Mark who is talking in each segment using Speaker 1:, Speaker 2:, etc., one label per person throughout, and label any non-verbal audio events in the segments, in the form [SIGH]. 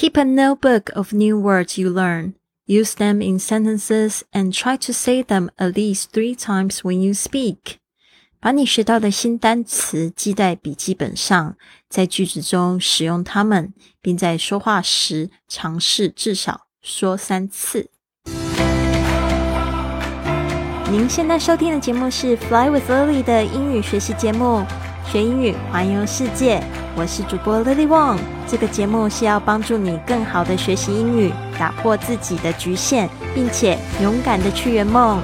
Speaker 1: Keep a notebook of new words you learn. Use them in sentences and try to say them at least three times when you speak. 把你学到的新单词记在笔记本上，在句子中使用它们，并在说话时尝试至少说三次。您现在收听的节目是《Fly with Lily》的英语学习节目，学英语环游世界。我是主播 Lily Wong。这个节目是要帮助你更好的学习英语，打破自己的局限，并且勇敢的去圆梦。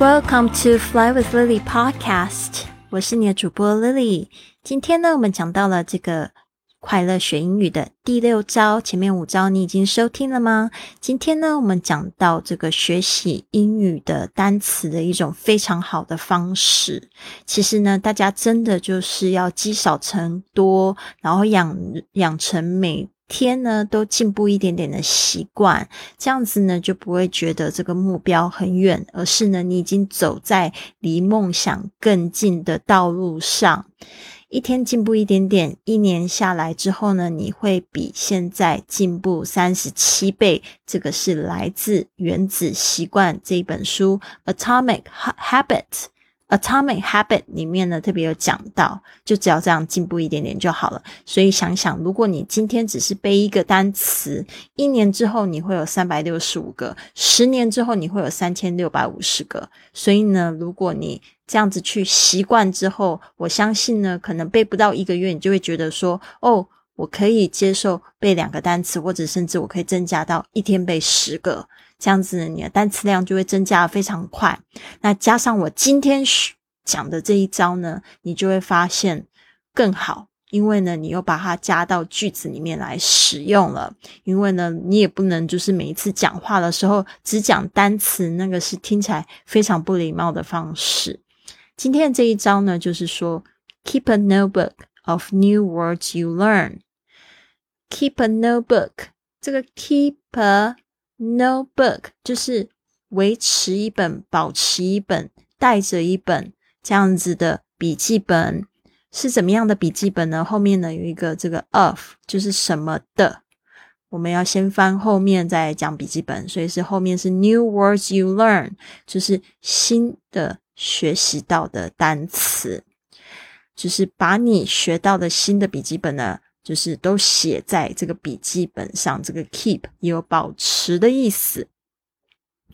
Speaker 1: Welcome to Fly with Lily podcast，我是你的主播 Lily。今天呢，我们讲到了这个快乐学英语的第六招，前面五招你已经收听了吗？今天呢，我们讲到这个学习英语的单词的一种非常好的方式。其实呢，大家真的就是要积少成多，然后养养成每。天呢，都进步一点点的习惯，这样子呢，就不会觉得这个目标很远，而是呢，你已经走在离梦想更近的道路上。一天进步一点点，一年下来之后呢，你会比现在进步三十七倍。这个是来自《原子习惯》这一本书《Atomic Habit》。Atomic Habit 里面呢，特别有讲到，就只要这样进步一点点就好了。所以想想，如果你今天只是背一个单词，一年之后你会有三百六十五个，十年之后你会有三千六百五十个。所以呢，如果你这样子去习惯之后，我相信呢，可能背不到一个月，你就会觉得说，哦，我可以接受背两个单词，或者甚至我可以增加到一天背十个。这样子，你的单词量就会增加的非常快。那加上我今天讲的这一招呢，你就会发现更好，因为呢，你又把它加到句子里面来使用了。因为呢，你也不能就是每一次讲话的时候只讲单词，那个是听起来非常不礼貌的方式。今天的这一招呢，就是说，keep a notebook of new words you learn。keep a notebook，这个 keep a Notebook 就是维持一本、保持一本、带着一本这样子的笔记本，是怎么样的笔记本呢？后面呢有一个这个 of，就是什么的。我们要先翻后面再讲笔记本，所以是后面是 New words you learn，就是新的学习到的单词，就是把你学到的新的笔记本呢。就是都写在这个笔记本上，这个 keep 也有保持的意思。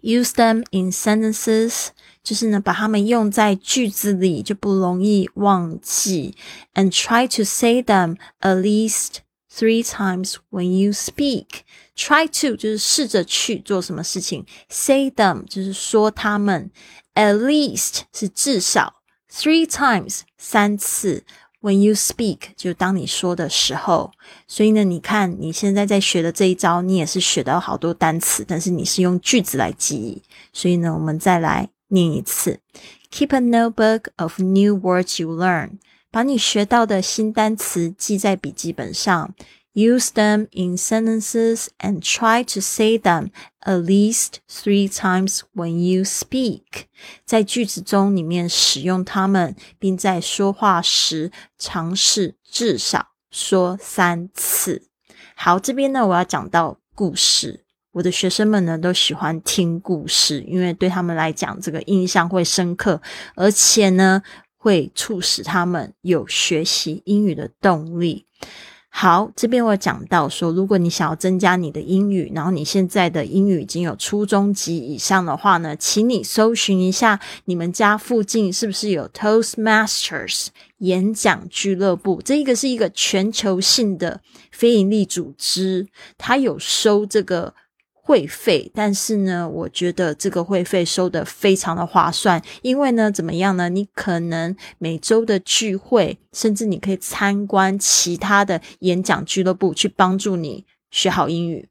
Speaker 1: Use them in sentences，就是呢把它们用在句子里就不容易忘记。And try to say them at least three times when you speak. Try to 就是试着去做什么事情，say them 就是说他们，at least 是至少，three times 三次。 When you speak，就当你说的时候，所以呢，你看你现在在学的这一招，你也是学到好多单词，但是你是用句子来记忆。所以呢，我们再来念一次：Keep a notebook of new words you learn，把你学到的新单词记在笔记本上。Use them in sentences and try to say them at least three times when you speak。在句子中里面使用它们，并在说话时尝试至少说三次。好，这边呢，我要讲到故事。我的学生们呢，都喜欢听故事，因为对他们来讲，这个印象会深刻，而且呢，会促使他们有学习英语的动力。好，这边我讲到说，如果你想要增加你的英语，然后你现在的英语已经有初中级以上的话呢，请你搜寻一下你们家附近是不是有 Toastmasters 演讲俱乐部。这一个是一个全球性的非营利组织，它有收这个。会费，但是呢，我觉得这个会费收的非常的划算，因为呢，怎么样呢？你可能每周的聚会，甚至你可以参观其他的演讲俱乐部，去帮助你学好英语。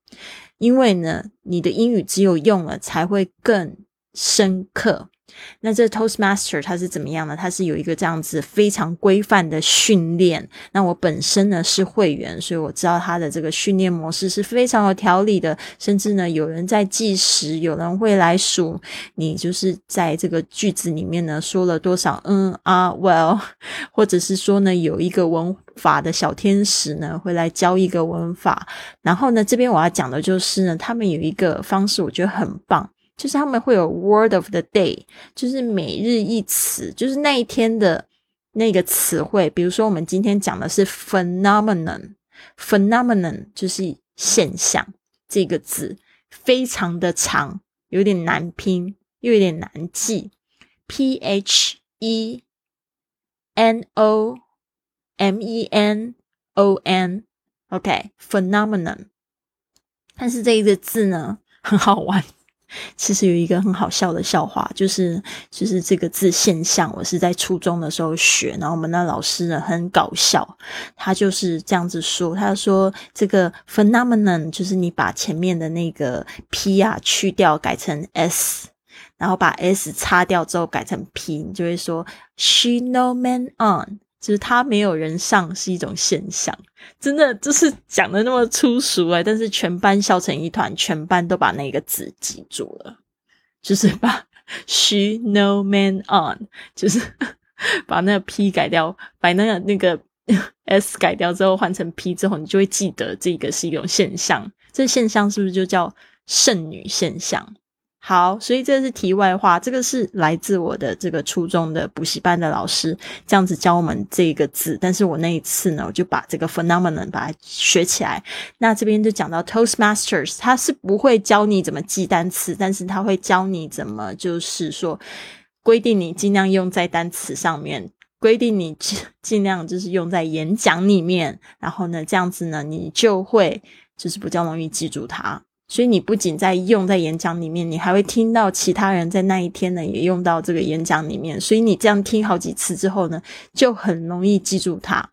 Speaker 1: 因为呢，你的英语只有用了才会更深刻。那这 Toastmaster 它是怎么样呢？它是有一个这样子非常规范的训练。那我本身呢是会员，所以我知道它的这个训练模式是非常有条理的。甚至呢，有人在计时，有人会来数你就是在这个句子里面呢说了多少嗯啊 well，或者是说呢有一个文法的小天使呢会来教一个文法。然后呢，这边我要讲的就是呢，他们有一个方式，我觉得很棒。就是他们会有 word of the day，就是每日一词，就是那一天的那个词汇。比如说，我们今天讲的是 phenomenon，phenomenon 就是现象这个字，非常的长，有点难拼，又有点难记。p h e n o m e n o n，OK，phenomenon。但是这一个字呢，很好玩。其实有一个很好笑的笑话，就是就是这个字现象，我是在初中的时候学，然后我们那老师呢很搞笑，他就是这样子说，他说这个 phenomenon 就是你把前面的那个 p 啊去掉，改成 s，然后把 s 擦掉之后改成 p，你就会说 she no man on。就是他没有人上是一种现象，真的就是讲的那么粗俗哎，但是全班笑成一团，全班都把那个字记住了，就是把 she no man on，就是 [LAUGHS] 把那个 p 改掉，把那个那个 s 改掉之后换成 p 之后，你就会记得这个是一种现象，这现象是不是就叫剩女现象？好，所以这是题外话。这个是来自我的这个初中的补习班的老师这样子教我们这个字。但是我那一次呢，我就把这个 phenomenon 把它学起来。那这边就讲到 Toastmasters，他是不会教你怎么记单词，但是他会教你怎么就是说规定你尽量用在单词上面，规定你 [LAUGHS] 尽量就是用在演讲里面。然后呢，这样子呢，你就会就是比较容易记住它。所以你不仅在用在演讲里面，你还会听到其他人在那一天呢也用到这个演讲里面。所以你这样听好几次之后呢，就很容易记住它。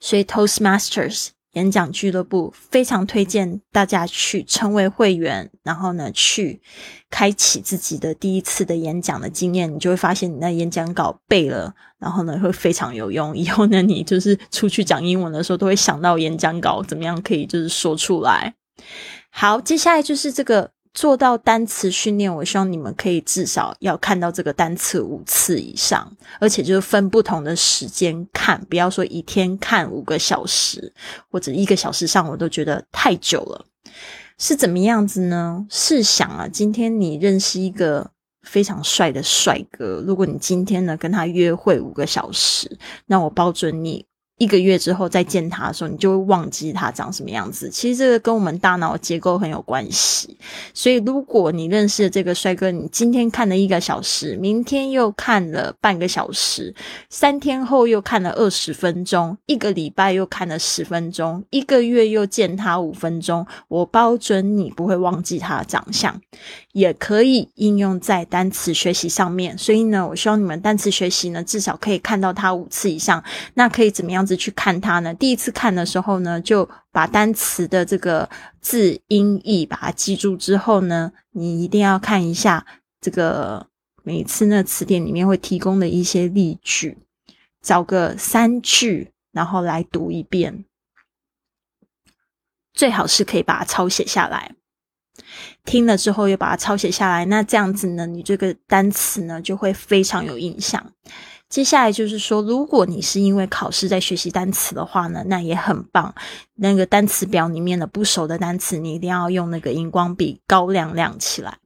Speaker 1: 所以 Toastmasters。演讲俱乐部非常推荐大家去成为会员，然后呢，去开启自己的第一次的演讲的经验，你就会发现你那演讲稿背了，然后呢，会非常有用。以后呢，你就是出去讲英文的时候，都会想到演讲稿怎么样可以就是说出来。好，接下来就是这个。做到单词训练，我希望你们可以至少要看到这个单词五次以上，而且就是分不同的时间看，不要说一天看五个小时或者一个小时上，我都觉得太久了。是怎么样子呢？试想啊，今天你认识一个非常帅的帅哥，如果你今天呢跟他约会五个小时，那我保准你。一个月之后再见他的时候，你就会忘记他长什么样子。其实这个跟我们大脑结构很有关系。所以，如果你认识的这个帅哥，你今天看了一个小时，明天又看了半个小时，三天后又看了二十分钟，一个礼拜又看了十分钟，一个月又见他五分钟，我包准你不会忘记他的长相。也可以应用在单词学习上面。所以呢，我希望你们单词学习呢，至少可以看到他五次以上。那可以怎么样？子去看它呢？第一次看的时候呢，就把单词的这个字音义把它记住之后呢，你一定要看一下这个每次那词典里面会提供的一些例句，找个三句，然后来读一遍。最好是可以把它抄写下来，听了之后又把它抄写下来。那这样子呢，你这个单词呢就会非常有印象。接下来就是说，如果你是因为考试在学习单词的话呢，那也很棒。那个单词表里面的不熟的单词，你一定要用那个荧光笔高亮亮起来。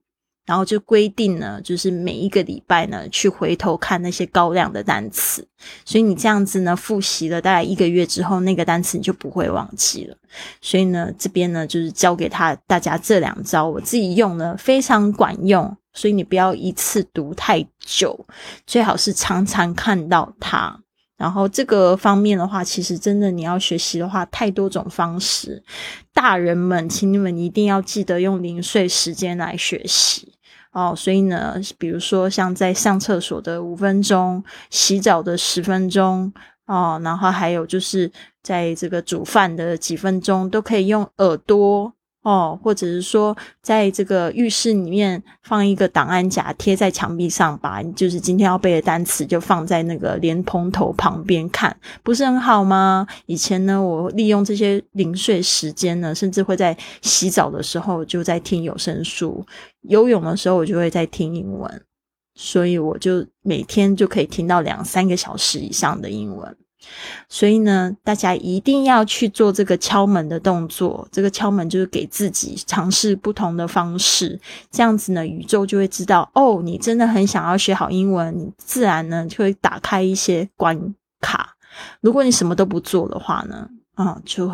Speaker 1: 然后就规定呢，就是每一个礼拜呢，去回头看那些高亮的单词。所以你这样子呢，复习了大概一个月之后，那个单词你就不会忘记了。所以呢，这边呢，就是教给他大家这两招，我自己用呢非常管用。所以你不要一次读太久，最好是常常看到它。然后这个方面的话，其实真的你要学习的话，太多种方式。大人们，请你们一定要记得用零碎时间来学习。哦，所以呢，比如说像在上厕所的五分钟，洗澡的十分钟，哦，然后还有就是在这个煮饭的几分钟，都可以用耳朵哦，或者是说，在这个浴室里面放一个档案夹，贴在墙壁上，把就是今天要背的单词就放在那个莲蓬头旁边看，不是很好吗？以前呢，我利用这些零碎时间呢，甚至会在洗澡的时候就在听有声书，游泳的时候我就会在听英文，所以我就每天就可以听到两三个小时以上的英文。所以呢，大家一定要去做这个敲门的动作。这个敲门就是给自己尝试不同的方式，这样子呢，宇宙就会知道哦，你真的很想要学好英文，你自然呢就会打开一些关卡。如果你什么都不做的话呢，啊，就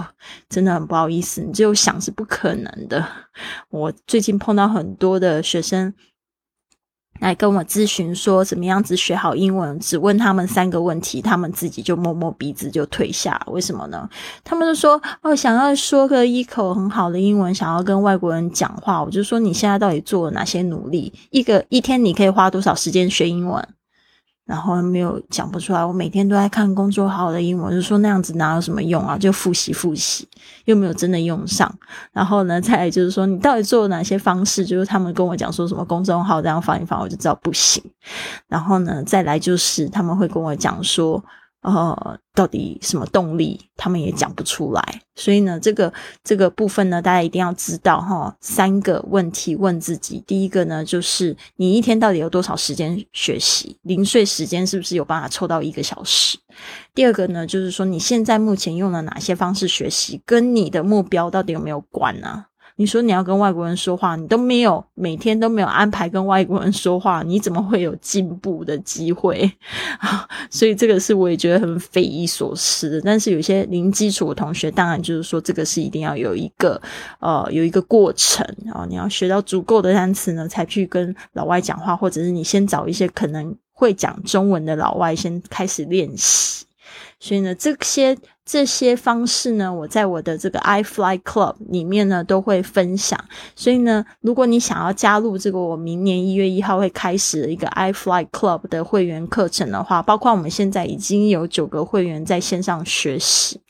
Speaker 1: 真的很不好意思，你就想是不可能的。我最近碰到很多的学生。来跟我咨询说怎么样子学好英文，只问他们三个问题，他们自己就摸摸鼻子就退下。为什么呢？他们就说哦，想要说个一口很好的英文，想要跟外国人讲话。我就说你现在到底做了哪些努力？一个一天你可以花多少时间学英文？然后没有讲不出来，我每天都在看工作好的英文，就说那样子哪有什么用啊？就复习复习，又没有真的用上。然后呢，再来就是说，你到底做了哪些方式？就是他们跟我讲说什么公众号这样放一放，我就知道不行。然后呢，再来就是他们会跟我讲说。呃，到底什么动力，他们也讲不出来。所以呢，这个这个部分呢，大家一定要知道哈。三个问题问自己：第一个呢，就是你一天到底有多少时间学习？零碎时间是不是有办法凑到一个小时？第二个呢，就是说你现在目前用了哪些方式学习，跟你的目标到底有没有关呢？你说你要跟外国人说话，你都没有每天都没有安排跟外国人说话，你怎么会有进步的机会啊？[LAUGHS] 所以这个是我也觉得很匪夷所思。但是有些零基础的同学，当然就是说这个是一定要有一个呃有一个过程啊，你要学到足够的单词呢，才去跟老外讲话，或者是你先找一些可能会讲中文的老外先开始练习。所以呢，这些。这些方式呢，我在我的这个 i Fly Club 里面呢都会分享。所以呢，如果你想要加入这个我明年一月一号会开始的一个 i Fly Club 的会员课程的话，包括我们现在已经有九个会员在线上学习。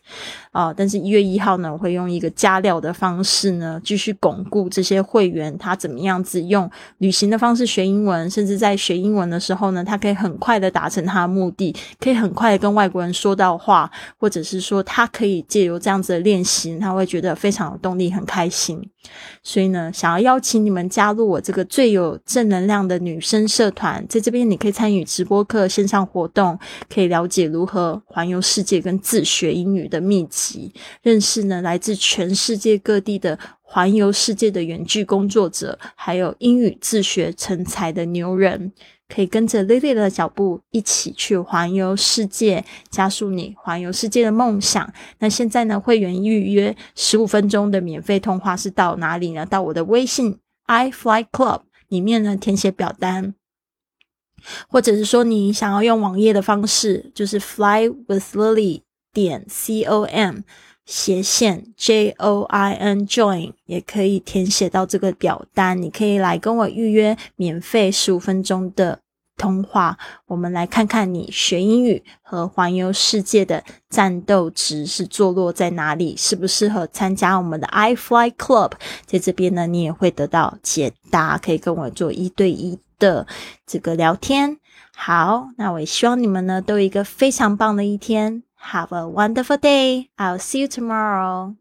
Speaker 1: 啊！但是，一月一号呢，我会用一个加料的方式呢，继续巩固这些会员他怎么样子用旅行的方式学英文，甚至在学英文的时候呢，他可以很快的达成他的目的，可以很快的跟外国人说到话，或者是说他可以借由这样子的练习，他会觉得非常有动力，很开心。所以呢，想要邀请你们加入我这个最有正能量的女生社团，在这边你可以参与直播课、线上活动，可以了解如何环游世界跟自学英语的秘籍，认识呢来自全世界各地的环游世界的远距工作者，还有英语自学成才的牛人。可以跟着 Lily 的脚步一起去环游世界，加速你环游世界的梦想。那现在呢，会员预约十五分钟的免费通话是到哪里呢？到我的微信 i Fly Club 里面呢，填写表单，或者是说你想要用网页的方式，就是 Fly with Lily 点 c o m。斜线 J O I N Join 也可以填写到这个表单，你可以来跟我预约免费十五分钟的通话，我们来看看你学英语和环游世界的战斗值是坐落在哪里，适不适合参加我们的 I Fly Club？在这边呢，你也会得到解答，可以跟我做一对一的这个聊天。好，那我也希望你们呢都有一个非常棒的一天。Have a wonderful day. I'll see you tomorrow.